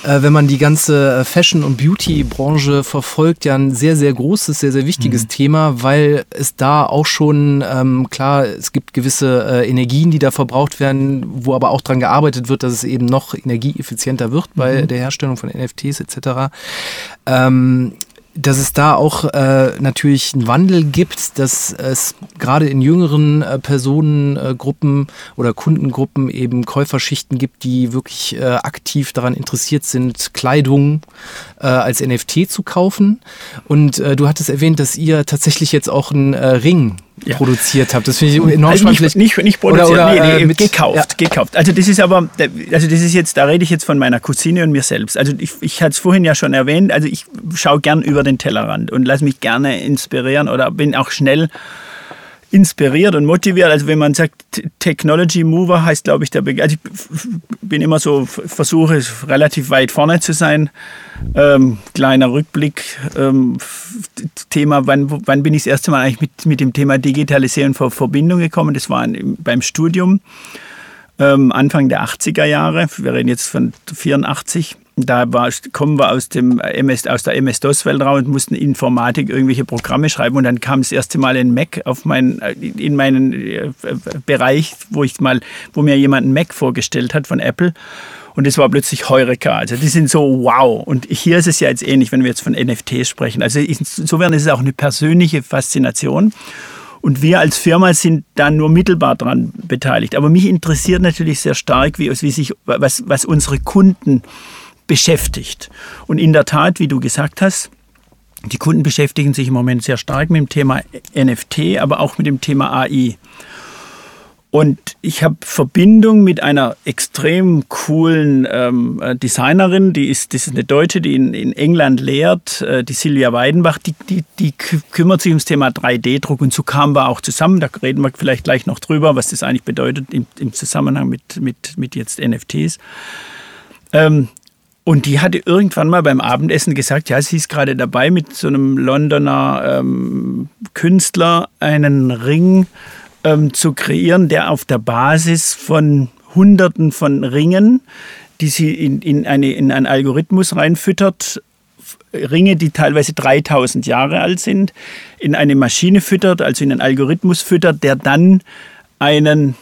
äh, wenn man die ganze Fashion- und Beauty-Branche verfolgt, ja ein sehr, sehr großes, sehr, sehr wichtiges mhm. Thema, weil es da auch schon, ähm, klar, es gibt gewisse äh, Energien, die da verbraucht werden, wo aber auch daran gearbeitet wird, dass es eben noch energieeffizienter wird bei mhm. der Herstellung von NFTs etc. Ähm, dass es da auch äh, natürlich einen Wandel gibt, dass es gerade in jüngeren äh, Personengruppen oder Kundengruppen eben Käuferschichten gibt, die wirklich äh, aktiv daran interessiert sind, Kleidung äh, als NFT zu kaufen. Und äh, du hattest erwähnt, dass ihr tatsächlich jetzt auch einen äh, Ring ja. produziert habt. Das finde ich enorm also. Nicht, nicht, nicht produziert, oder, oder, nee, nee, mit, gekauft, ja. gekauft. Also das ist aber, also das ist jetzt, da rede ich jetzt von meiner Cousine und mir selbst. Also ich, ich hatte es vorhin ja schon erwähnt, also ich schaue gern über den Tellerrand und lasse mich gerne inspirieren oder bin auch schnell inspiriert und motiviert. Also wenn man sagt, Technology Mover heißt, glaube ich, der Begriff. Also ich bin immer so, versuche relativ weit vorne zu sein. Ähm, kleiner Rückblick, ähm, Thema, wann, wann bin ich das erste Mal eigentlich mit, mit dem Thema Digitalisierung vor Verbindung gekommen? Das war beim Studium, ähm, Anfang der 80er Jahre. Wir reden jetzt von 84 da war, kommen wir aus, dem MS, aus der MS-DOS-Welt raus und mussten Informatik irgendwelche Programme schreiben. Und dann kam das erste Mal ein Mac auf mein, in meinen äh, Bereich, wo, ich mal, wo mir jemand einen Mac vorgestellt hat von Apple. Und es war plötzlich Heureka. Also die sind so wow. Und hier ist es ja jetzt ähnlich, wenn wir jetzt von NFTs sprechen. Also insofern ist es auch eine persönliche Faszination. Und wir als Firma sind da nur mittelbar dran beteiligt. Aber mich interessiert natürlich sehr stark, wie, wie sich, was, was unsere Kunden beschäftigt. Und in der Tat, wie du gesagt hast, die Kunden beschäftigen sich im Moment sehr stark mit dem Thema NFT, aber auch mit dem Thema AI. Und ich habe Verbindung mit einer extrem coolen ähm, Designerin, die ist, das ist eine Deutsche, die in, in England lehrt, äh, die Silvia Weidenbach, die, die, die kümmert sich ums Thema 3D-Druck und so kamen wir auch zusammen. Da reden wir vielleicht gleich noch drüber, was das eigentlich bedeutet im, im Zusammenhang mit, mit, mit jetzt NFTs. Ähm, und die hatte irgendwann mal beim Abendessen gesagt, ja, sie ist gerade dabei, mit so einem Londoner ähm, Künstler einen Ring ähm, zu kreieren, der auf der Basis von Hunderten von Ringen, die sie in, in, eine, in einen Algorithmus reinfüttert, Ringe, die teilweise 3000 Jahre alt sind, in eine Maschine füttert, also in einen Algorithmus füttert, der dann einen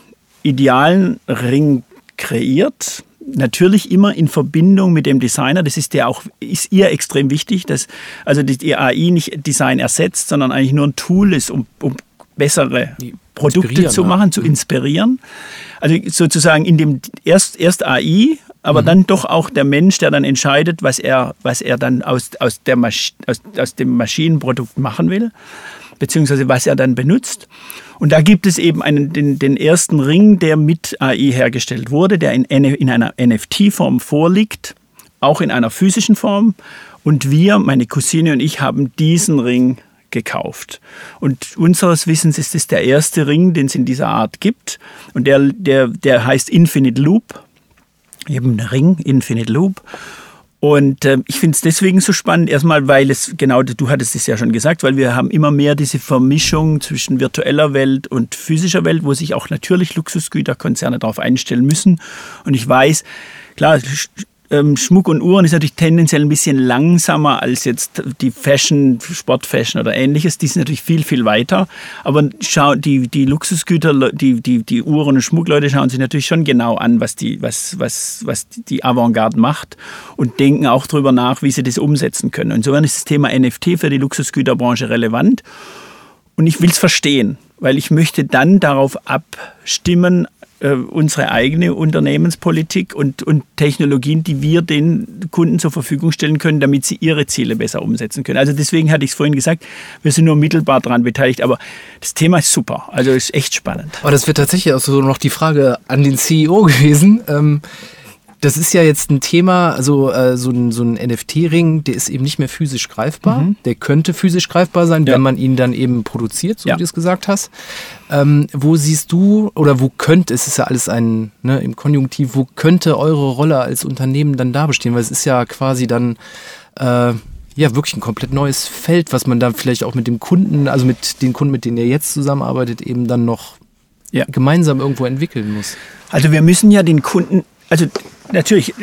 idealen Ring kreiert natürlich immer in Verbindung mit dem Designer. Das ist ja auch, ist ihr extrem wichtig, dass also die AI nicht Design ersetzt, sondern eigentlich nur ein Tool ist, um, um bessere Produkte zu machen, zu mhm. inspirieren. Also sozusagen in dem erst, erst AI, aber mhm. dann doch auch der Mensch, der dann entscheidet, was er, was er dann aus, aus, der Masch aus, aus dem Maschinenprodukt machen will, beziehungsweise was er dann benutzt. Und da gibt es eben einen, den, den ersten Ring, der mit AI hergestellt wurde, der in, in einer NFT-Form vorliegt, auch in einer physischen Form. Und wir, meine Cousine und ich, haben diesen Ring gekauft. Und unseres Wissens ist es der erste Ring, den es in dieser Art gibt. Und der, der, der heißt Infinite Loop. Eben Ring, Infinite Loop. Und äh, ich finde es deswegen so spannend, erstmal, weil es, genau, du hattest es ja schon gesagt, weil wir haben immer mehr diese Vermischung zwischen virtueller Welt und physischer Welt, wo sich auch natürlich Luxusgüterkonzerne darauf einstellen müssen. Und ich weiß, klar, ähm, Schmuck und Uhren ist natürlich tendenziell ein bisschen langsamer als jetzt die Fashion, Sportfashion oder ähnliches. Die sind natürlich viel, viel weiter. Aber schau, die, die Luxusgüter, die, die, die Uhren- und Schmuckleute schauen sich natürlich schon genau an, was die, was, was, was die Avantgarde macht und denken auch darüber nach, wie sie das umsetzen können. Insofern ist das Thema NFT für die Luxusgüterbranche relevant. Und ich will es verstehen, weil ich möchte dann darauf abstimmen, äh, unsere eigene Unternehmenspolitik und, und Technologien, die wir den Kunden zur Verfügung stellen können, damit sie ihre Ziele besser umsetzen können. Also deswegen hatte ich es vorhin gesagt, wir sind nur mittelbar daran beteiligt, aber das Thema ist super, also ist echt spannend. Aber das wird tatsächlich auch so noch die Frage an den CEO gewesen. Ähm das ist ja jetzt ein Thema, also äh, so ein, so ein NFT-Ring, der ist eben nicht mehr physisch greifbar. Mhm. Der könnte physisch greifbar sein, ja. wenn man ihn dann eben produziert, so ja. wie du es gesagt hast. Ähm, wo siehst du oder wo könnte, es ist ja alles ein, ne, im Konjunktiv, wo könnte eure Rolle als Unternehmen dann da bestehen? Weil es ist ja quasi dann äh, ja wirklich ein komplett neues Feld, was man dann vielleicht auch mit dem Kunden, also mit den Kunden, mit denen ihr jetzt zusammenarbeitet, eben dann noch ja. gemeinsam irgendwo entwickeln muss. Also wir müssen ja den Kunden also natürlich,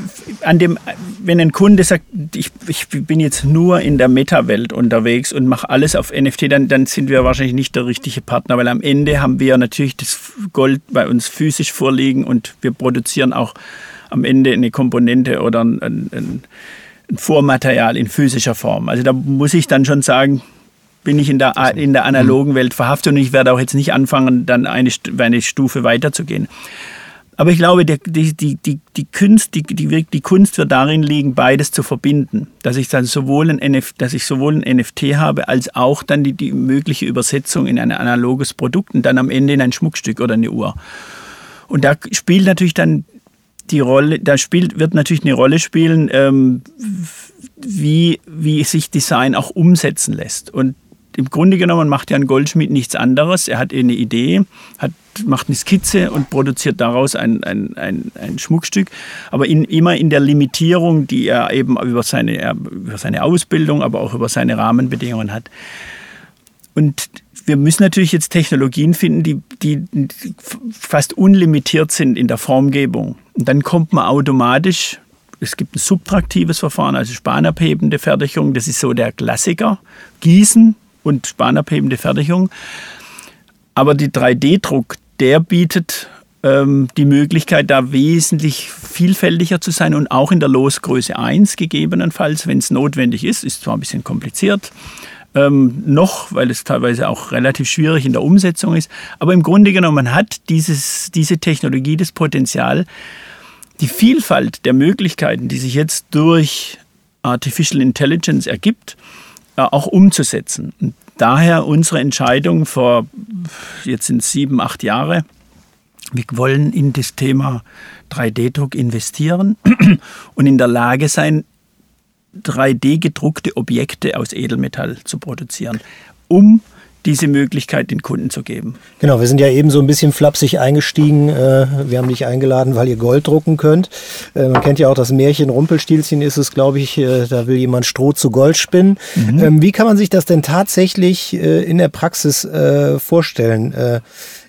an dem, wenn ein Kunde sagt, ich, ich bin jetzt nur in der Meta-Welt unterwegs und mache alles auf NFT, dann, dann sind wir wahrscheinlich nicht der richtige Partner, weil am Ende haben wir natürlich das Gold bei uns physisch vorliegen und wir produzieren auch am Ende eine Komponente oder ein, ein, ein Vormaterial in physischer Form. Also da muss ich dann schon sagen, bin ich in der, in der analogen Welt verhaftet und ich werde auch jetzt nicht anfangen, dann eine, eine Stufe weiterzugehen. Aber ich glaube, die, die, die, die, Kunst, die, die, die Kunst wird darin liegen, beides zu verbinden. Dass ich dann sowohl ein, NF, dass ich sowohl ein NFT habe, als auch dann die, die mögliche Übersetzung in ein analoges Produkt und dann am Ende in ein Schmuckstück oder eine Uhr. Und da spielt natürlich dann die Rolle, da spielt, wird natürlich eine Rolle spielen, ähm, wie, wie sich Design auch umsetzen lässt. Und im Grunde genommen macht ja ein Goldschmied nichts anderes. Er hat eine Idee, hat, macht eine Skizze und produziert daraus ein, ein, ein, ein Schmuckstück. Aber in, immer in der Limitierung, die er eben über seine, über seine Ausbildung, aber auch über seine Rahmenbedingungen hat. Und wir müssen natürlich jetzt Technologien finden, die, die fast unlimitiert sind in der Formgebung. Und dann kommt man automatisch es gibt ein subtraktives Verfahren, also spanabhebende Fertigung, das ist so der Klassiker. Gießen, und spanabhebende Fertigung. Aber die 3D-Druck, der bietet ähm, die Möglichkeit, da wesentlich vielfältiger zu sein und auch in der Losgröße 1 gegebenenfalls, wenn es notwendig ist. Ist zwar ein bisschen kompliziert, ähm, noch, weil es teilweise auch relativ schwierig in der Umsetzung ist. Aber im Grunde genommen hat dieses, diese Technologie das Potenzial, die Vielfalt der Möglichkeiten, die sich jetzt durch Artificial Intelligence ergibt, auch umzusetzen. Und daher unsere Entscheidung vor, jetzt sind es sieben, acht Jahre, wir wollen in das Thema 3D-Druck investieren und in der Lage sein, 3D-gedruckte Objekte aus Edelmetall zu produzieren, um diese Möglichkeit den Kunden zu geben. Genau, wir sind ja eben so ein bisschen flapsig eingestiegen. Äh, wir haben dich eingeladen, weil ihr Gold drucken könnt. Äh, man kennt ja auch das Märchen Rumpelstilzchen ist es, glaube ich, äh, da will jemand Stroh zu Gold spinnen. Mhm. Ähm, wie kann man sich das denn tatsächlich in der Praxis vorstellen?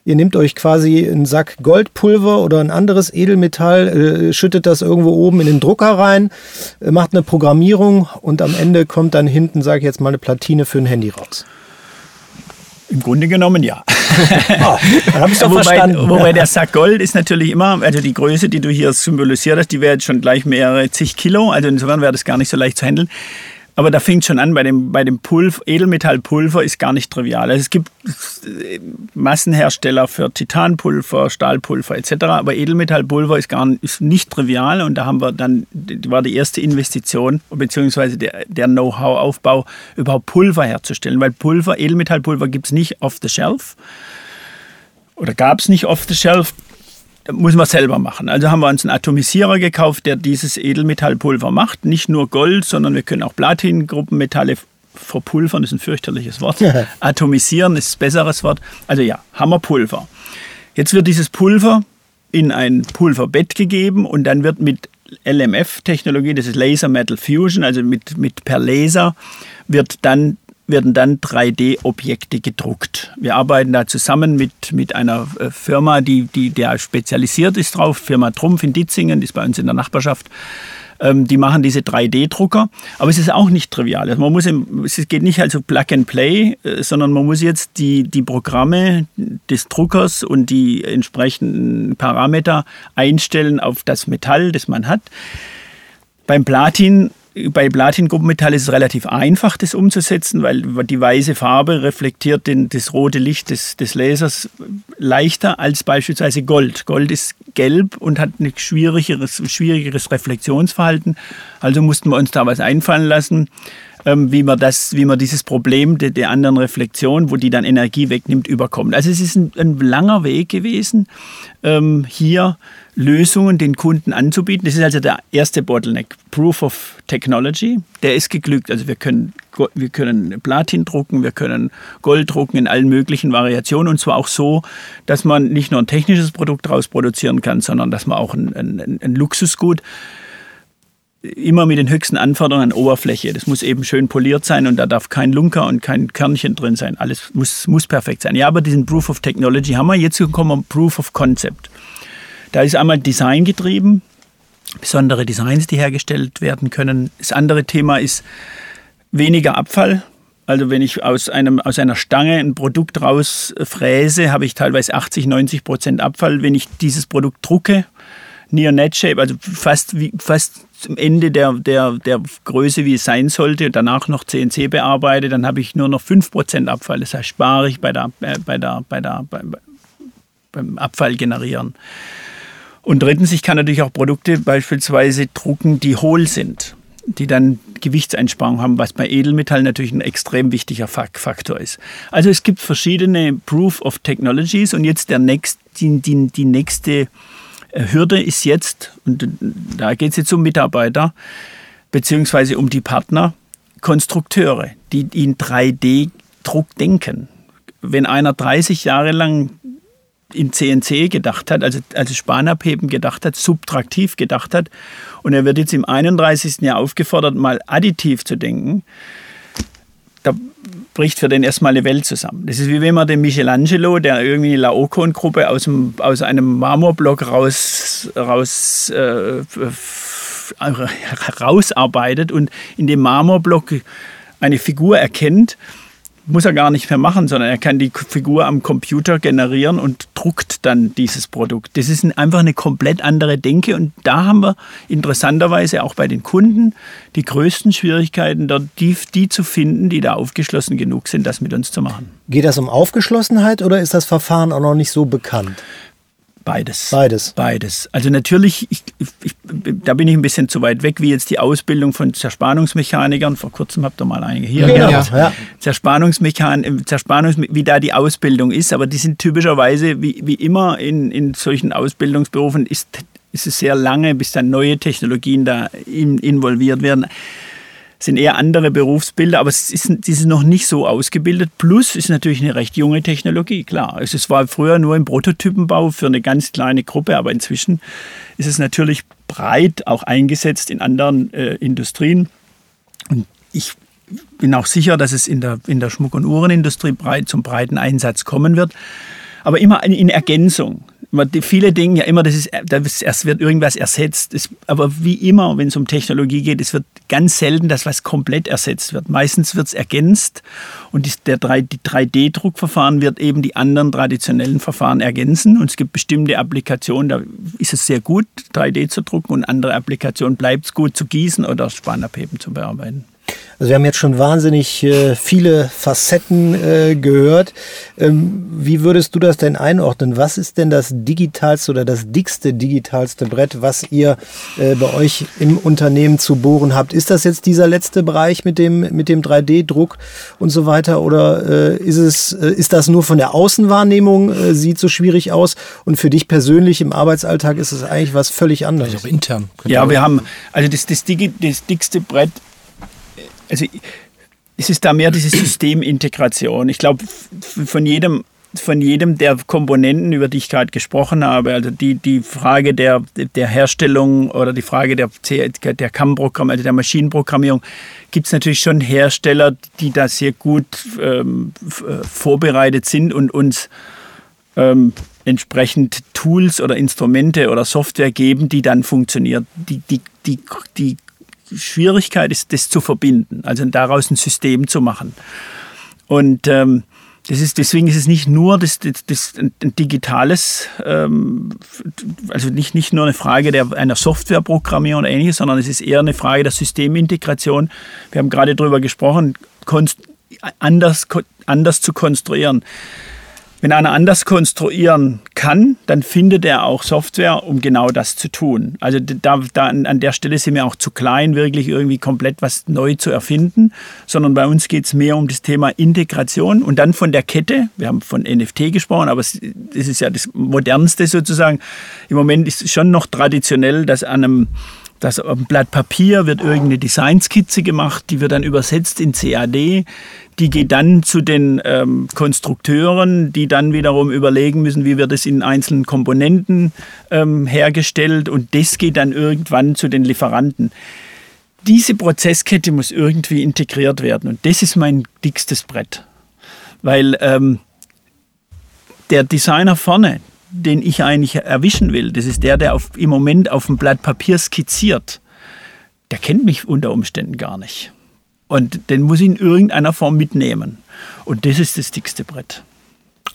Ihr nehmt euch quasi einen Sack Goldpulver oder ein anderes Edelmetall, schüttet das irgendwo oben in den Drucker rein, macht eine Programmierung und am Ende kommt dann hinten, sage ich jetzt mal, eine Platine für ein Handy raus. Im Grunde genommen ja. oh, habe ich doch wobei, verstanden. Wobei der Sack Gold ist natürlich immer, also die Größe, die du hier symbolisiert hast, die wäre jetzt schon gleich mehrere zig Kilo. Also insofern wäre das gar nicht so leicht zu handeln. Aber da fängt schon an, bei dem, bei dem Pulver, Edelmetallpulver ist gar nicht trivial. Also es gibt äh, Massenhersteller für Titanpulver, Stahlpulver etc., aber Edelmetallpulver ist gar nicht, ist nicht trivial und da haben wir dann, war die erste Investition beziehungsweise der, der Know-how-Aufbau, überhaupt Pulver herzustellen, weil Pulver, Edelmetallpulver gibt es nicht off the shelf oder gab es nicht off the shelf muss man selber machen. Also haben wir uns einen Atomisierer gekauft, der dieses Edelmetallpulver macht. Nicht nur Gold, sondern wir können auch Platin-Gruppenmetalle verpulvern, das ist ein fürchterliches Wort. Atomisieren ist ein besseres Wort. Also ja, haben wir Pulver. Jetzt wird dieses Pulver in ein Pulverbett gegeben und dann wird mit LMF-Technologie, das ist Laser Metal Fusion, also mit, mit per Laser, wird dann werden dann 3D-Objekte gedruckt. Wir arbeiten da zusammen mit, mit einer äh, Firma, die, die der spezialisiert ist drauf, Firma Trumpf in Ditzingen, die ist bei uns in der Nachbarschaft. Ähm, die machen diese 3D-Drucker, aber es ist auch nicht trivial. Also man muss, es geht nicht also Plug and Play, äh, sondern man muss jetzt die, die Programme des Druckers und die entsprechenden Parameter einstellen auf das Metall, das man hat. Beim Platin bei Platingruppenmetall ist es relativ einfach, das umzusetzen, weil die weiße Farbe reflektiert den, das rote Licht des, des Lasers leichter als beispielsweise Gold. Gold ist gelb und hat ein schwierigeres, schwierigeres Reflexionsverhalten. Also mussten wir uns da was einfallen lassen, ähm, wie man, das, wie man dieses Problem der, der anderen Reflexion, wo die dann Energie wegnimmt, überkommt. Also es ist ein, ein langer Weg gewesen, ähm, hier Lösungen den Kunden anzubieten. Das ist also der erste Bottleneck, Proof of Technology. Der ist geglückt. Also wir können, wir können Platin drucken, wir können Gold drucken in allen möglichen Variationen und zwar auch so, dass man nicht nur ein technisches Produkt daraus produzieren kann, sondern dass man auch ein, ein, ein Luxusgut immer mit den höchsten Anforderungen an Oberfläche. Das muss eben schön poliert sein und da darf kein Lunker und kein Kernchen drin sein. Alles muss, muss perfekt sein. Ja, aber diesen Proof of Technology haben wir. Jetzt kommen wir Proof of Concept. Da ist einmal Design getrieben, besondere Designs, die hergestellt werden können. Das andere Thema ist weniger Abfall. Also wenn ich aus, einem, aus einer Stange ein Produkt rausfräse, habe ich teilweise 80, 90 Prozent Abfall. Wenn ich dieses Produkt drucke, Near Net Shape, also fast, wie, fast zum Ende der, der, der Größe, wie es sein sollte, und danach noch CNC bearbeite, dann habe ich nur noch 5% Abfall. Das heißt, spare ich bei der, äh, bei der, bei der, bei, beim Abfall generieren. Und drittens, ich kann natürlich auch Produkte beispielsweise drucken, die hohl sind, die dann Gewichtseinsparung haben, was bei Edelmetall natürlich ein extrem wichtiger Faktor ist. Also es gibt verschiedene Proof of Technologies und jetzt der next, die, die, die nächste äh, Hürde ist jetzt, und da geht es jetzt um Mitarbeiter, beziehungsweise um die Partner, Konstrukteure, die in 3D-Druck denken. Wenn einer 30 Jahre lang in CNC gedacht hat, also, also Spanabheben gedacht hat, subtraktiv gedacht hat. Und er wird jetzt im 31. Jahr aufgefordert, mal additiv zu denken. Da bricht für den erstmal eine Welt zusammen. Das ist wie wenn man den Michelangelo, der irgendwie eine Laokoon-Gruppe aus, aus einem Marmorblock raus, raus, äh, rausarbeitet und in dem Marmorblock eine Figur erkennt muss er gar nicht mehr machen, sondern er kann die Figur am Computer generieren und druckt dann dieses Produkt. Das ist einfach eine komplett andere Denke und da haben wir interessanterweise auch bei den Kunden die größten Schwierigkeiten, dort die, die zu finden, die da aufgeschlossen genug sind, das mit uns zu machen. Geht das um Aufgeschlossenheit oder ist das Verfahren auch noch nicht so bekannt? Beides. Beides. Beides. Also natürlich, ich, ich, da bin ich ein bisschen zu weit weg, wie jetzt die Ausbildung von Zerspannungsmechanikern. Vor kurzem habt ihr mal einige hier ja, gehabt. Ja. Zerspannungsmechan Zerspannungs wie da die Ausbildung ist, aber die sind typischerweise, wie, wie immer in, in solchen Ausbildungsberufen, ist, ist es sehr lange, bis dann neue Technologien da in, involviert werden sind eher andere Berufsbilder, aber es ist, sie sind noch nicht so ausgebildet. Plus ist natürlich eine recht junge Technologie, klar. Es war früher nur im Prototypenbau für eine ganz kleine Gruppe, aber inzwischen ist es natürlich breit auch eingesetzt in anderen äh, Industrien. Und ich bin auch sicher, dass es in der, in der Schmuck- und Uhrenindustrie breit, zum breiten Einsatz kommen wird aber immer in Ergänzung. Viele Dinge ja immer, das ist, es wird irgendwas ersetzt. Das, aber wie immer, wenn es um Technologie geht, es wird ganz selten, dass was komplett ersetzt wird. Meistens wird es ergänzt und die, der 3, die 3D-Druckverfahren wird eben die anderen traditionellen Verfahren ergänzen. Und es gibt bestimmte Applikationen, da ist es sehr gut, 3D zu drucken und andere Applikationen bleibt es gut zu gießen oder Spanabheben zu bearbeiten. Also wir haben jetzt schon wahnsinnig äh, viele Facetten äh, gehört. Ähm, wie würdest du das denn einordnen? Was ist denn das digitalste oder das dickste digitalste Brett, was ihr äh, bei euch im Unternehmen zu bohren habt? Ist das jetzt dieser letzte Bereich mit dem, mit dem 3D-Druck und so weiter? Oder äh, ist es, äh, ist das nur von der Außenwahrnehmung, äh, sieht so schwierig aus? Und für dich persönlich im Arbeitsalltag ist es eigentlich was völlig anderes? Also auch intern. Ja, wir haben, also das, das, das dickste Brett also es ist da mehr diese Systemintegration. Ich glaube, von jedem von jedem der Komponenten, über die ich gerade gesprochen habe, also die, die Frage der, der Herstellung oder die Frage der, der CAM-Programm, also der Maschinenprogrammierung, gibt es natürlich schon Hersteller, die da sehr gut ähm, äh, vorbereitet sind und uns ähm, entsprechend Tools oder Instrumente oder Software geben, die dann funktioniert. Die, die, die, die Schwierigkeit ist, das zu verbinden, also daraus ein System zu machen. Und ähm, das ist, deswegen ist es nicht nur das, das, das ein digitales, ähm, also nicht, nicht nur eine Frage der, einer Softwareprogrammierung oder ähnliches, sondern es ist eher eine Frage der Systemintegration. Wir haben gerade darüber gesprochen, anders, anders zu konstruieren. Wenn einer anders konstruieren kann, dann findet er auch Software, um genau das zu tun. Also da, da an der Stelle sind wir auch zu klein, wirklich irgendwie komplett was neu zu erfinden, sondern bei uns geht es mehr um das Thema Integration und dann von der Kette. Wir haben von NFT gesprochen, aber es, ist ja das Modernste sozusagen. Im Moment ist es schon noch traditionell, dass an einem dass auf Blatt Papier wird irgendeine Designskizze gemacht, die wird dann übersetzt in CAD. Die geht dann zu den ähm, Konstrukteuren, die dann wiederum überlegen müssen, wie wird es in einzelnen Komponenten ähm, hergestellt und das geht dann irgendwann zu den Lieferanten. Diese Prozesskette muss irgendwie integriert werden und das ist mein dickstes Brett, weil ähm, der Designer vorne, den ich eigentlich erwischen will, das ist der, der auf, im Moment auf dem Blatt Papier skizziert, der kennt mich unter Umständen gar nicht. Und den muss ich in irgendeiner Form mitnehmen. Und das ist das dickste Brett.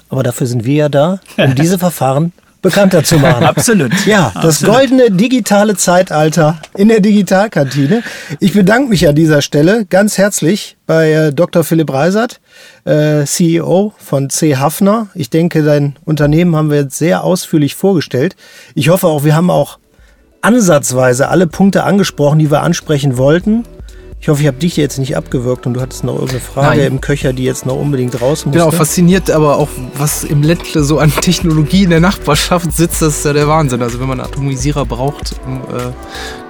Aber dafür sind wir ja da, um diese Verfahren bekannter zu machen. Absolut. Ja, das Absolut. goldene digitale Zeitalter in der Digitalkantine. Ich bedanke mich an dieser Stelle ganz herzlich bei äh, Dr. Philipp Reisert, äh, CEO von C. Hafner. Ich denke, dein Unternehmen haben wir jetzt sehr ausführlich vorgestellt. Ich hoffe auch, wir haben auch ansatzweise alle Punkte angesprochen, die wir ansprechen wollten. Ich hoffe, ich habe dich jetzt nicht abgewürgt und du hattest noch irgendeine Frage Nein. im Köcher, die jetzt noch unbedingt raus muss. Genau, fasziniert, aber auch was im Ländle so an Technologie in der Nachbarschaft sitzt, das ist ja der Wahnsinn. Also wenn man einen Atomisierer braucht, um äh,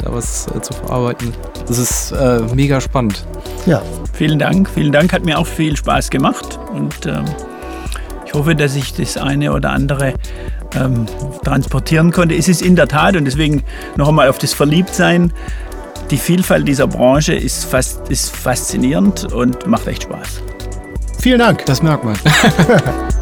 da was äh, zu verarbeiten, das ist äh, mega spannend. Ja. Vielen Dank, vielen Dank, hat mir auch viel Spaß gemacht und ähm, ich hoffe, dass ich das eine oder andere ähm, transportieren konnte. Es ist in der Tat und deswegen noch einmal auf das Verliebtsein die Vielfalt dieser Branche ist, fast, ist faszinierend und macht echt Spaß. Vielen Dank. Das merkt man.